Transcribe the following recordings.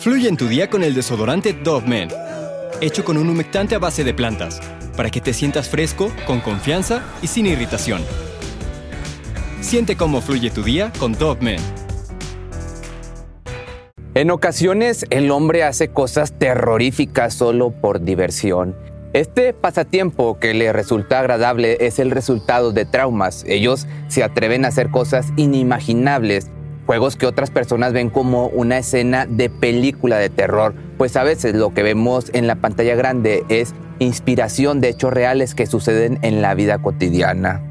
Fluye en tu día con el desodorante Dove Men, hecho con un humectante a base de plantas, para que te sientas fresco, con confianza y sin irritación. Siente cómo fluye tu día con Dove Men. En ocasiones el hombre hace cosas terroríficas solo por diversión. Este pasatiempo que le resulta agradable es el resultado de traumas. Ellos se atreven a hacer cosas inimaginables, juegos que otras personas ven como una escena de película de terror, pues a veces lo que vemos en la pantalla grande es inspiración de hechos reales que suceden en la vida cotidiana.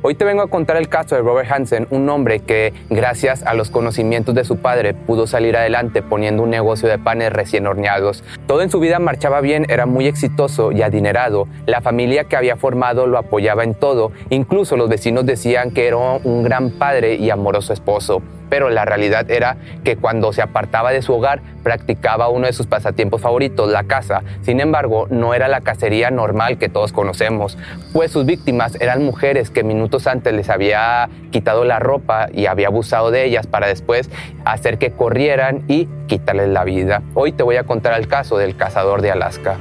Hoy te vengo a contar el caso de Robert Hansen, un hombre que, gracias a los conocimientos de su padre, pudo salir adelante poniendo un negocio de panes recién horneados. Todo en su vida marchaba bien, era muy exitoso y adinerado. La familia que había formado lo apoyaba en todo. Incluso los vecinos decían que era un gran padre y amoroso esposo pero la realidad era que cuando se apartaba de su hogar practicaba uno de sus pasatiempos favoritos, la caza. Sin embargo, no era la cacería normal que todos conocemos, pues sus víctimas eran mujeres que minutos antes les había quitado la ropa y había abusado de ellas para después hacer que corrieran y quitarles la vida. Hoy te voy a contar el caso del cazador de Alaska.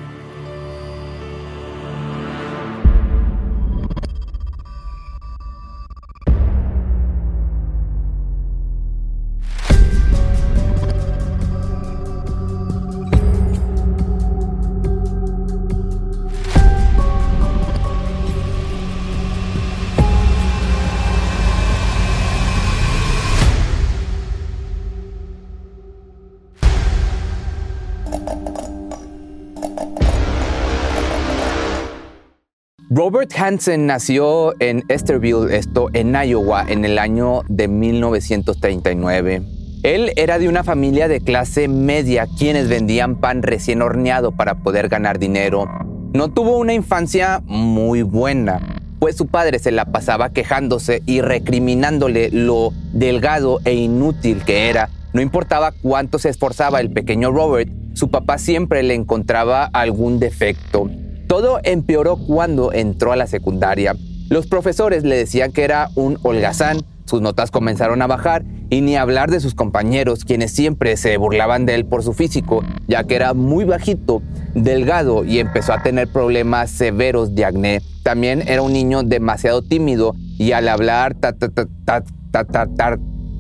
Robert Hansen nació en Esterville, esto en Iowa, en el año de 1939. Él era de una familia de clase media quienes vendían pan recién horneado para poder ganar dinero. No tuvo una infancia muy buena, pues su padre se la pasaba quejándose y recriminándole lo delgado e inútil que era. No importaba cuánto se esforzaba el pequeño Robert, su papá siempre le encontraba algún defecto. Todo empeoró cuando entró a la secundaria. Los profesores le decían que era un holgazán, sus notas comenzaron a bajar y ni hablar de sus compañeros, quienes siempre se burlaban de él por su físico, ya que era muy bajito, delgado y empezó a tener problemas severos de acné. También era un niño demasiado tímido y al hablar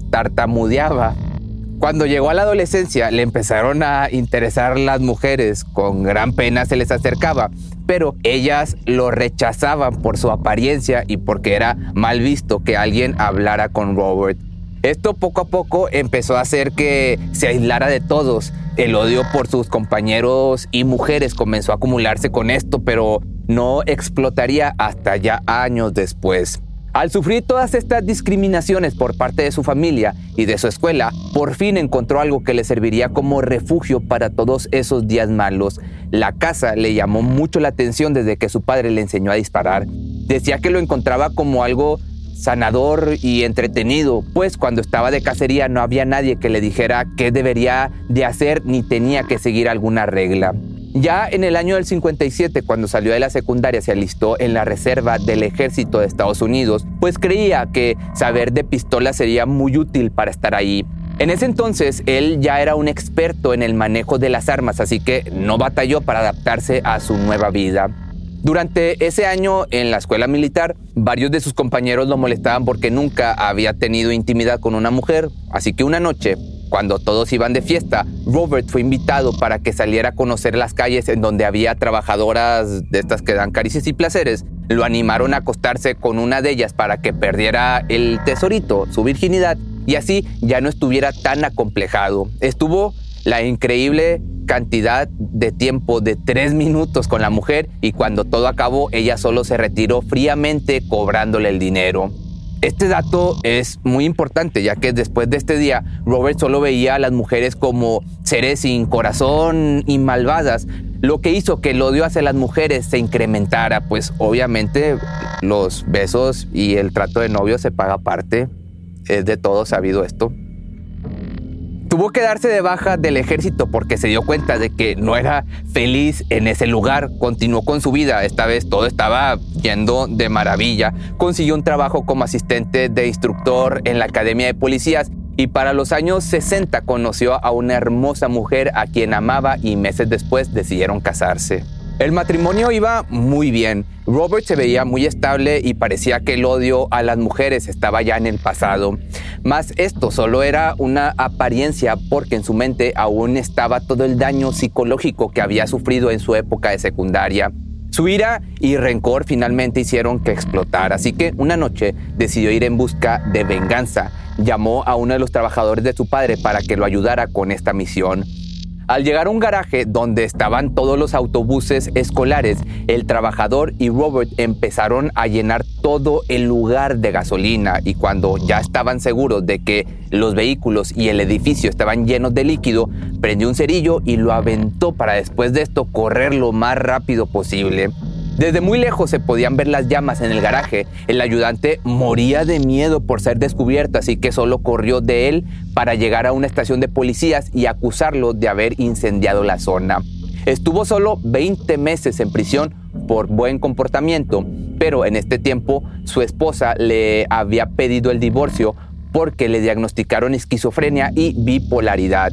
tartamudeaba. Cuando llegó a la adolescencia le empezaron a interesar las mujeres, con gran pena se les acercaba, pero ellas lo rechazaban por su apariencia y porque era mal visto que alguien hablara con Robert. Esto poco a poco empezó a hacer que se aislara de todos. El odio por sus compañeros y mujeres comenzó a acumularse con esto, pero no explotaría hasta ya años después. Al sufrir todas estas discriminaciones por parte de su familia y de su escuela, por fin encontró algo que le serviría como refugio para todos esos días malos. La casa le llamó mucho la atención desde que su padre le enseñó a disparar. Decía que lo encontraba como algo sanador y entretenido, pues cuando estaba de cacería no había nadie que le dijera qué debería de hacer ni tenía que seguir alguna regla. Ya en el año del 57, cuando salió de la secundaria, se alistó en la reserva del ejército de Estados Unidos, pues creía que saber de pistola sería muy útil para estar ahí. En ese entonces, él ya era un experto en el manejo de las armas, así que no batalló para adaptarse a su nueva vida. Durante ese año en la escuela militar, varios de sus compañeros lo molestaban porque nunca había tenido intimidad con una mujer, así que una noche cuando todos iban de fiesta, Robert fue invitado para que saliera a conocer las calles en donde había trabajadoras de estas que dan caricias y placeres. Lo animaron a acostarse con una de ellas para que perdiera el tesorito, su virginidad, y así ya no estuviera tan acomplejado. Estuvo la increíble cantidad de tiempo de tres minutos con la mujer y cuando todo acabó ella solo se retiró fríamente cobrándole el dinero. Este dato es muy importante, ya que después de este día, Robert solo veía a las mujeres como seres sin corazón y malvadas, lo que hizo que el odio hacia las mujeres se incrementara, pues obviamente los besos y el trato de novio se paga aparte, es de todo sabido esto. Tuvo que darse de baja del ejército porque se dio cuenta de que no era feliz en ese lugar. Continuó con su vida. Esta vez todo estaba yendo de maravilla. Consiguió un trabajo como asistente de instructor en la Academia de Policías y para los años 60 conoció a una hermosa mujer a quien amaba y meses después decidieron casarse. El matrimonio iba muy bien. Robert se veía muy estable y parecía que el odio a las mujeres estaba ya en el pasado. Mas esto solo era una apariencia porque en su mente aún estaba todo el daño psicológico que había sufrido en su época de secundaria. Su ira y rencor finalmente hicieron que explotara, así que una noche decidió ir en busca de venganza. Llamó a uno de los trabajadores de su padre para que lo ayudara con esta misión. Al llegar a un garaje donde estaban todos los autobuses escolares, el trabajador y Robert empezaron a llenar todo el lugar de gasolina y cuando ya estaban seguros de que los vehículos y el edificio estaban llenos de líquido, prendió un cerillo y lo aventó para después de esto correr lo más rápido posible. Desde muy lejos se podían ver las llamas en el garaje. El ayudante moría de miedo por ser descubierto, así que solo corrió de él para llegar a una estación de policías y acusarlo de haber incendiado la zona. Estuvo solo 20 meses en prisión por buen comportamiento, pero en este tiempo su esposa le había pedido el divorcio porque le diagnosticaron esquizofrenia y bipolaridad.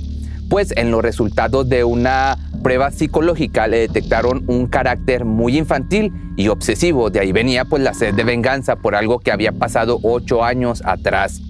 Pues en los resultados de una prueba psicológica le detectaron un carácter muy infantil y obsesivo. De ahí venía pues la sed de venganza por algo que había pasado ocho años atrás.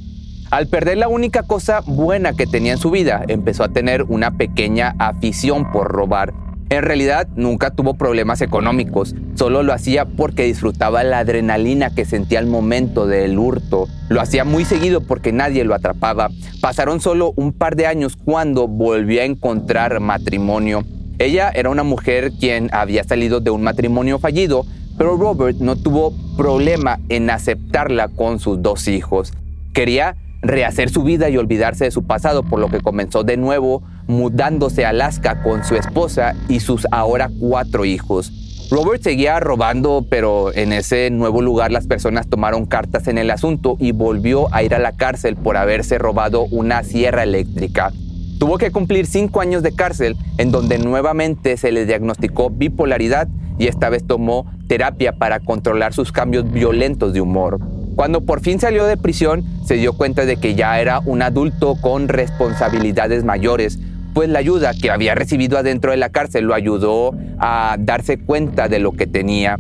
Al perder la única cosa buena que tenía en su vida, empezó a tener una pequeña afición por robar. En realidad nunca tuvo problemas económicos, solo lo hacía porque disfrutaba la adrenalina que sentía al momento del hurto. Lo hacía muy seguido porque nadie lo atrapaba. Pasaron solo un par de años cuando volvió a encontrar matrimonio. Ella era una mujer quien había salido de un matrimonio fallido, pero Robert no tuvo problema en aceptarla con sus dos hijos. Quería rehacer su vida y olvidarse de su pasado, por lo que comenzó de nuevo mudándose a Alaska con su esposa y sus ahora cuatro hijos. Robert seguía robando, pero en ese nuevo lugar las personas tomaron cartas en el asunto y volvió a ir a la cárcel por haberse robado una sierra eléctrica. Tuvo que cumplir cinco años de cárcel en donde nuevamente se le diagnosticó bipolaridad y esta vez tomó terapia para controlar sus cambios violentos de humor. Cuando por fin salió de prisión, se dio cuenta de que ya era un adulto con responsabilidades mayores, pues la ayuda que había recibido adentro de la cárcel lo ayudó a darse cuenta de lo que tenía.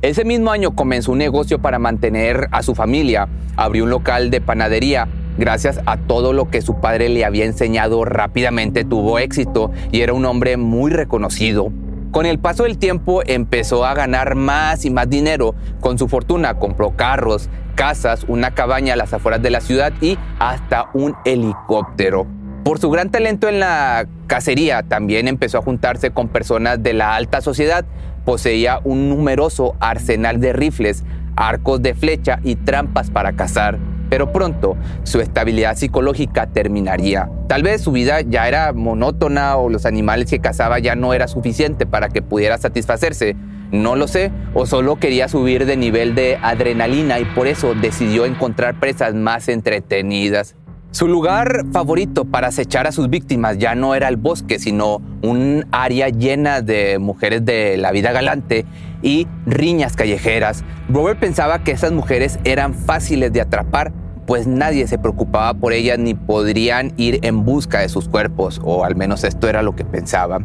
Ese mismo año comenzó un negocio para mantener a su familia, abrió un local de panadería gracias a todo lo que su padre le había enseñado rápidamente tuvo éxito y era un hombre muy reconocido. Con el paso del tiempo empezó a ganar más y más dinero. Con su fortuna compró carros, casas, una cabaña a las afueras de la ciudad y hasta un helicóptero. Por su gran talento en la cacería, también empezó a juntarse con personas de la alta sociedad. Poseía un numeroso arsenal de rifles, arcos de flecha y trampas para cazar pero pronto su estabilidad psicológica terminaría. Tal vez su vida ya era monótona o los animales que cazaba ya no era suficiente para que pudiera satisfacerse. No lo sé, o solo quería subir de nivel de adrenalina y por eso decidió encontrar presas más entretenidas. Su lugar favorito para acechar a sus víctimas ya no era el bosque, sino un área llena de mujeres de la vida galante y riñas callejeras. Robert pensaba que esas mujeres eran fáciles de atrapar, pues nadie se preocupaba por ellas ni podrían ir en busca de sus cuerpos, o al menos esto era lo que pensaba.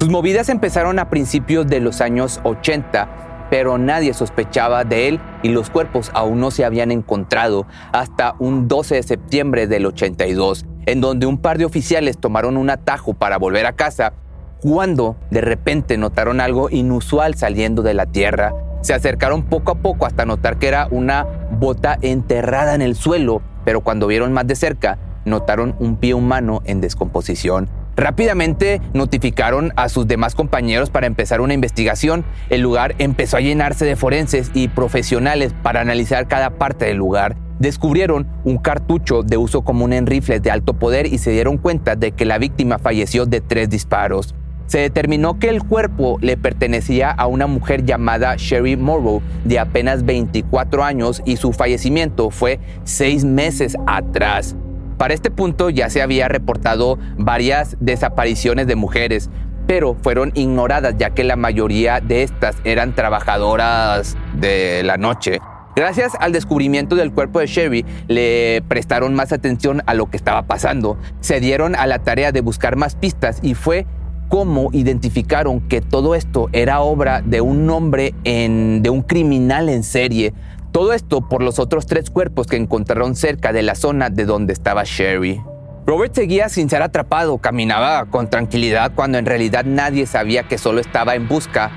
Sus movidas empezaron a principios de los años 80 pero nadie sospechaba de él y los cuerpos aún no se habían encontrado hasta un 12 de septiembre del 82, en donde un par de oficiales tomaron un atajo para volver a casa, cuando de repente notaron algo inusual saliendo de la tierra. Se acercaron poco a poco hasta notar que era una bota enterrada en el suelo, pero cuando vieron más de cerca, notaron un pie humano en descomposición. Rápidamente notificaron a sus demás compañeros para empezar una investigación. El lugar empezó a llenarse de forenses y profesionales para analizar cada parte del lugar. Descubrieron un cartucho de uso común en rifles de alto poder y se dieron cuenta de que la víctima falleció de tres disparos. Se determinó que el cuerpo le pertenecía a una mujer llamada Sherry Morrow de apenas 24 años y su fallecimiento fue seis meses atrás. Para este punto ya se había reportado varias desapariciones de mujeres, pero fueron ignoradas ya que la mayoría de estas eran trabajadoras de la noche. Gracias al descubrimiento del cuerpo de Sherry, le prestaron más atención a lo que estaba pasando. Se dieron a la tarea de buscar más pistas y fue como identificaron que todo esto era obra de un hombre, en, de un criminal en serie. Todo esto por los otros tres cuerpos que encontraron cerca de la zona de donde estaba Sherry. Robert seguía sin ser atrapado, caminaba con tranquilidad cuando en realidad nadie sabía que solo estaba en busca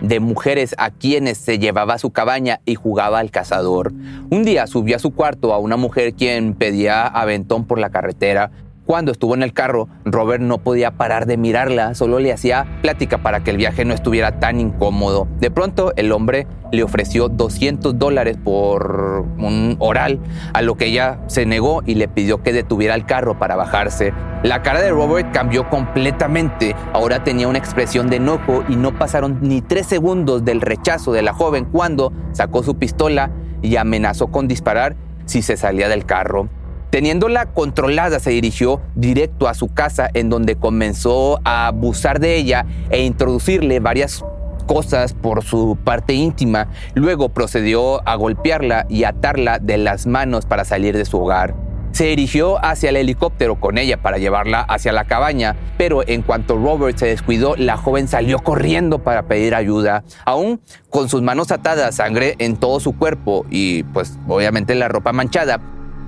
de mujeres a quienes se llevaba a su cabaña y jugaba al cazador. Un día subió a su cuarto a una mujer quien pedía aventón por la carretera cuando estuvo en el carro, Robert no podía parar de mirarla, solo le hacía plática para que el viaje no estuviera tan incómodo. De pronto, el hombre le ofreció 200 dólares por un oral, a lo que ella se negó y le pidió que detuviera el carro para bajarse. La cara de Robert cambió completamente, ahora tenía una expresión de enojo y no pasaron ni tres segundos del rechazo de la joven cuando sacó su pistola y amenazó con disparar si se salía del carro. Teniéndola controlada, se dirigió directo a su casa en donde comenzó a abusar de ella e introducirle varias cosas por su parte íntima. Luego procedió a golpearla y atarla de las manos para salir de su hogar. Se dirigió hacia el helicóptero con ella para llevarla hacia la cabaña, pero en cuanto Robert se descuidó, la joven salió corriendo para pedir ayuda, aún con sus manos atadas, sangre en todo su cuerpo y pues obviamente la ropa manchada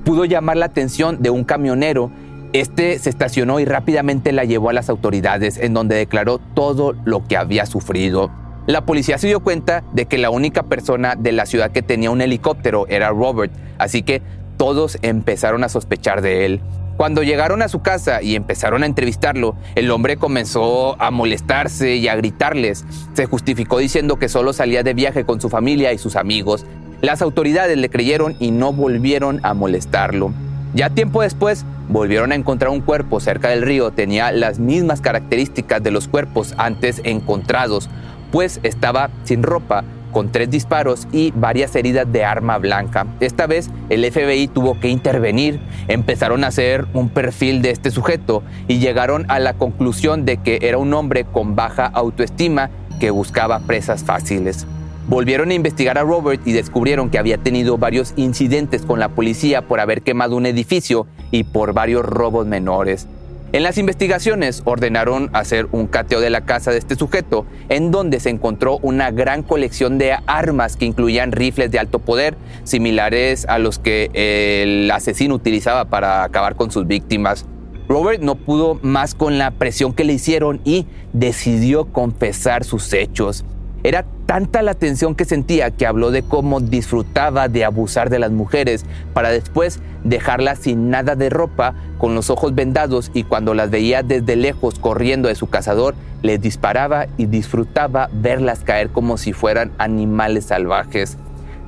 pudo llamar la atención de un camionero. Este se estacionó y rápidamente la llevó a las autoridades, en donde declaró todo lo que había sufrido. La policía se dio cuenta de que la única persona de la ciudad que tenía un helicóptero era Robert, así que todos empezaron a sospechar de él. Cuando llegaron a su casa y empezaron a entrevistarlo, el hombre comenzó a molestarse y a gritarles. Se justificó diciendo que solo salía de viaje con su familia y sus amigos, las autoridades le creyeron y no volvieron a molestarlo. Ya tiempo después, volvieron a encontrar un cuerpo cerca del río. Tenía las mismas características de los cuerpos antes encontrados, pues estaba sin ropa, con tres disparos y varias heridas de arma blanca. Esta vez el FBI tuvo que intervenir, empezaron a hacer un perfil de este sujeto y llegaron a la conclusión de que era un hombre con baja autoestima que buscaba presas fáciles. Volvieron a investigar a Robert y descubrieron que había tenido varios incidentes con la policía por haber quemado un edificio y por varios robos menores. En las investigaciones ordenaron hacer un cateo de la casa de este sujeto, en donde se encontró una gran colección de armas que incluían rifles de alto poder, similares a los que el asesino utilizaba para acabar con sus víctimas. Robert no pudo más con la presión que le hicieron y decidió confesar sus hechos. Era tanta la tensión que sentía que habló de cómo disfrutaba de abusar de las mujeres para después dejarlas sin nada de ropa, con los ojos vendados y cuando las veía desde lejos corriendo de su cazador, les disparaba y disfrutaba verlas caer como si fueran animales salvajes.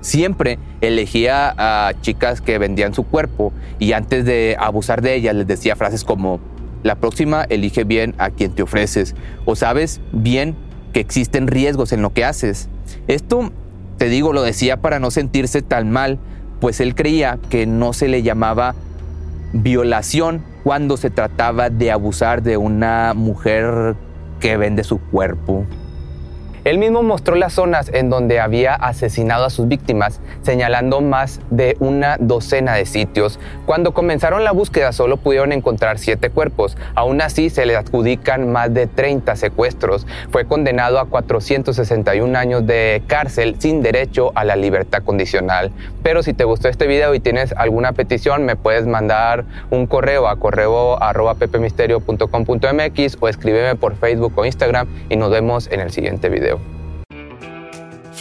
Siempre elegía a chicas que vendían su cuerpo y antes de abusar de ellas les decía frases como, la próxima elige bien a quien te ofreces o sabes bien que existen riesgos en lo que haces. Esto, te digo, lo decía para no sentirse tan mal, pues él creía que no se le llamaba violación cuando se trataba de abusar de una mujer que vende su cuerpo. Él mismo mostró las zonas en donde había asesinado a sus víctimas, señalando más de una docena de sitios. Cuando comenzaron la búsqueda solo pudieron encontrar siete cuerpos. Aún así se le adjudican más de 30 secuestros. Fue condenado a 461 años de cárcel sin derecho a la libertad condicional. Pero si te gustó este video y tienes alguna petición, me puedes mandar un correo a correo arroba o escríbeme por Facebook o Instagram y nos vemos en el siguiente video.